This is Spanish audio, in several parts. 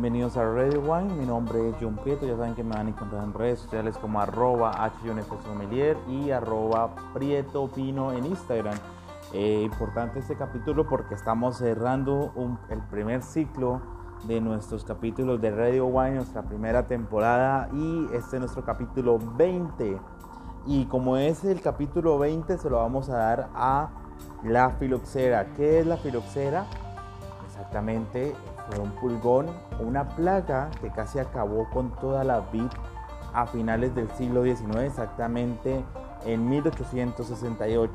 Bienvenidos a Radio Wine, mi nombre es John Prieto, ya saben que me van a encontrar en redes sociales como arroba y arroba Prieto Pino en Instagram. Eh, importante este capítulo porque estamos cerrando el primer ciclo de nuestros capítulos de Radio Wine, nuestra primera temporada y este es nuestro capítulo 20. Y como es el capítulo 20 se lo vamos a dar a la filoxera. ¿Qué es la filoxera? Exactamente fue un pulgón, una plaga que casi acabó con toda la vid a finales del siglo XIX, exactamente en 1868.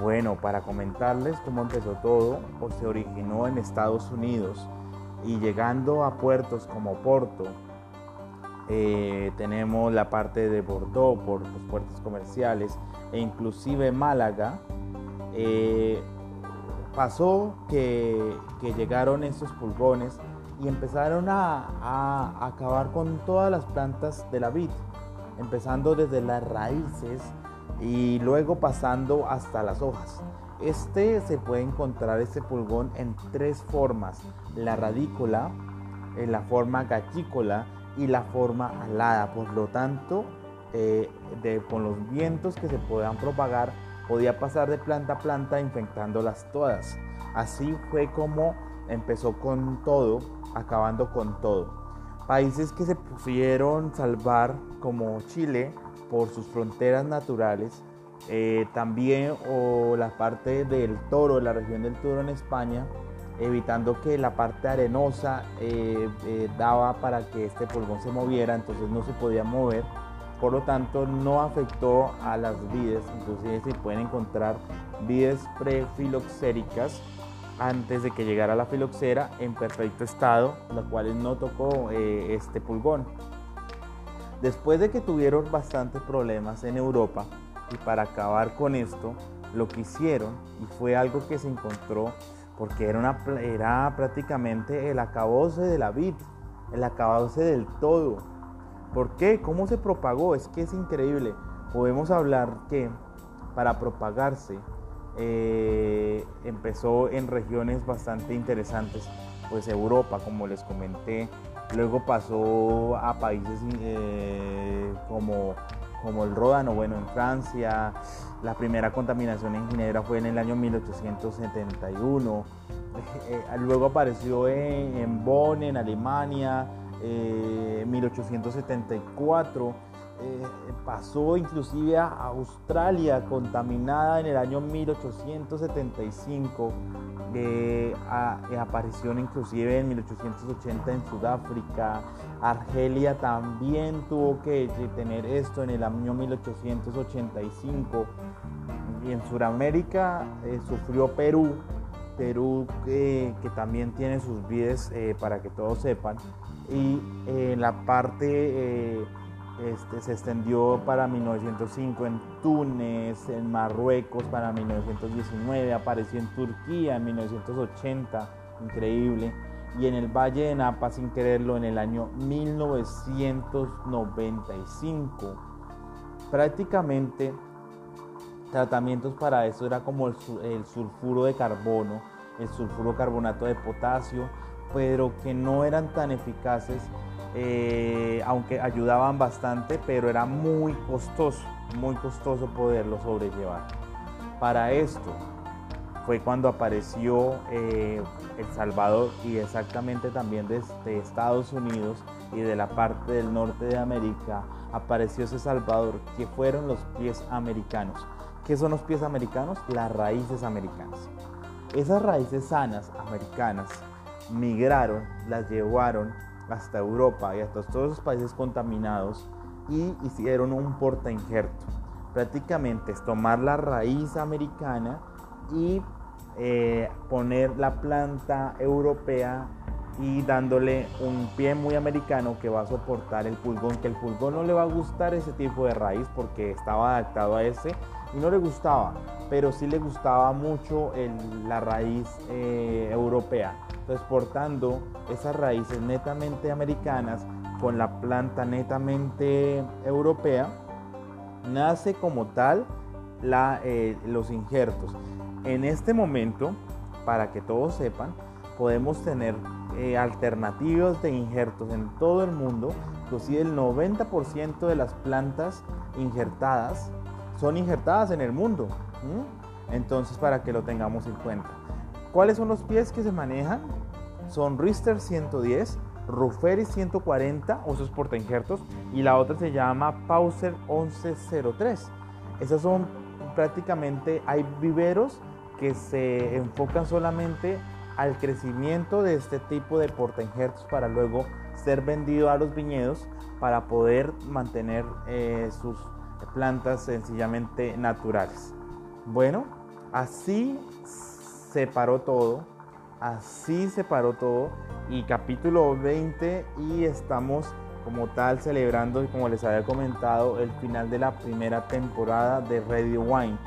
Bueno, para comentarles cómo empezó todo, pues se originó en Estados Unidos y llegando a puertos como Porto, eh, tenemos la parte de Bordeaux por los puertos comerciales e inclusive Málaga, eh, pasó que, llegaron estos pulgones y empezaron a, acabar con todas las plantas de la vid, empezando desde las raíces y luego pasando hasta las hojas. Este se puede encontrar este pulgón en tres formas, la radícula, en la forma gachícola y la forma alada. Por lo tanto, eh, con los vientos que se puedan propagar, podía pasar de planta a planta infectándolas todas. Así fue como empezó con todo, acabando con todo. Países que se pusieron salvar como Chile por sus fronteras naturales, eh, también o la parte del Toro, la región del Toro en España, evitando que la parte arenosa eh, eh, daba para que este pulgón se moviera, entonces no se podía mover por lo tanto no afectó a las vides, inclusive se pueden encontrar vides prefiloxéricas antes de que llegara la filoxera en perfecto estado, las cuales no tocó eh, este pulgón. Después de que tuvieron bastantes problemas en Europa y para acabar con esto, lo que hicieron, y fue algo que se encontró, porque era, una, era prácticamente el acabose de la vid, el acabose del todo, ¿Por qué? ¿Cómo se propagó? Es que es increíble. Podemos hablar que para propagarse eh, empezó en regiones bastante interesantes, pues Europa, como les comenté, luego pasó a países eh, como, como el Ródano, bueno, en Francia, la primera contaminación en Ginebra fue en el año 1871, eh, luego apareció en, en Bonn, en Alemania, 1874. Eh, eh, pasó inclusive a Australia contaminada en el año 1875. Eh, apareció inclusive en 1880 en Sudáfrica. Argelia también tuvo que tener esto en el año 1885. Y en Sudamérica sufrió Perú. Perú que también tiene sus vides para que todos sepan y eh, la parte eh, este, se extendió para 1905 en Túnez, en Marruecos para 1919, apareció en Turquía en 1980, increíble, y en el Valle de Napa sin quererlo en el año 1995. Prácticamente tratamientos para eso era como el sulfuro de carbono, el sulfuro carbonato de potasio, pero que no eran tan eficaces, eh, aunque ayudaban bastante, pero era muy costoso, muy costoso poderlo sobrellevar. Para esto fue cuando apareció eh, El Salvador y exactamente también desde Estados Unidos y de la parte del norte de América apareció ese Salvador, que fueron los pies americanos. ¿Qué son los pies americanos? Las raíces americanas. Esas raíces sanas americanas migraron, las llevaron hasta Europa y hasta todos los países contaminados y hicieron un porta injerto. Prácticamente es tomar la raíz americana y eh, poner la planta europea y dándole un pie muy americano que va a soportar el pulgón, que el pulgón no le va a gustar ese tipo de raíz porque estaba adaptado a ese y no le gustaba, pero sí le gustaba mucho la raíz eh, europea. Entonces, portando esas raíces netamente americanas con la planta netamente europea, nace como tal eh, los injertos. En este momento, para que todos sepan, podemos tener eh, alternativos de injertos en todo el mundo. Inclusive el 90% de las plantas injertadas son injertadas en el mundo. Entonces, para que lo tengamos en cuenta. ¿Cuáles son los pies que se manejan? Son Rister 110, Rufferi 140, o esos porta injertos, y la otra se llama Pauser 1103. Esas son prácticamente, hay viveros que se enfocan solamente al crecimiento de este tipo de porta injertos para luego ser vendido a los viñedos para poder mantener eh, sus plantas sencillamente naturales. Bueno, así se paró todo, así se paró todo. Y capítulo 20 y estamos como tal celebrando, como les había comentado, el final de la primera temporada de Radio Wine,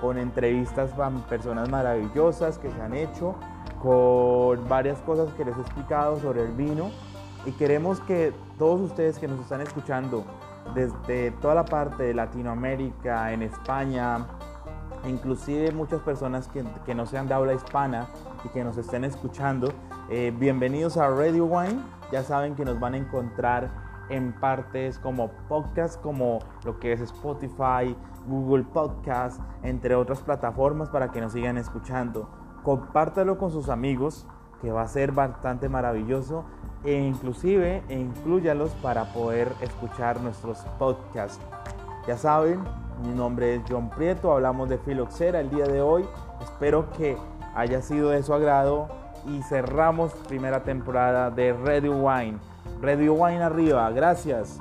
con entrevistas con personas maravillosas que se han hecho, con varias cosas que les he explicado sobre el vino. Y queremos que todos ustedes que nos están escuchando desde toda la parte de Latinoamérica, en España, inclusive muchas personas que, que no sean de habla hispana y que nos estén escuchando, eh, bienvenidos a Radio Wine. Ya saben que nos van a encontrar en partes como podcast, como lo que es Spotify, Google Podcast, entre otras plataformas para que nos sigan escuchando. Compártalo con sus amigos, que va a ser bastante maravilloso, e inclusive incluyalos para poder escuchar nuestros podcasts. Ya saben, mi nombre es John Prieto, hablamos de filoxera el día de hoy. Espero que haya sido de su agrado y cerramos primera temporada de Radio Wine. Radio Wine arriba, gracias.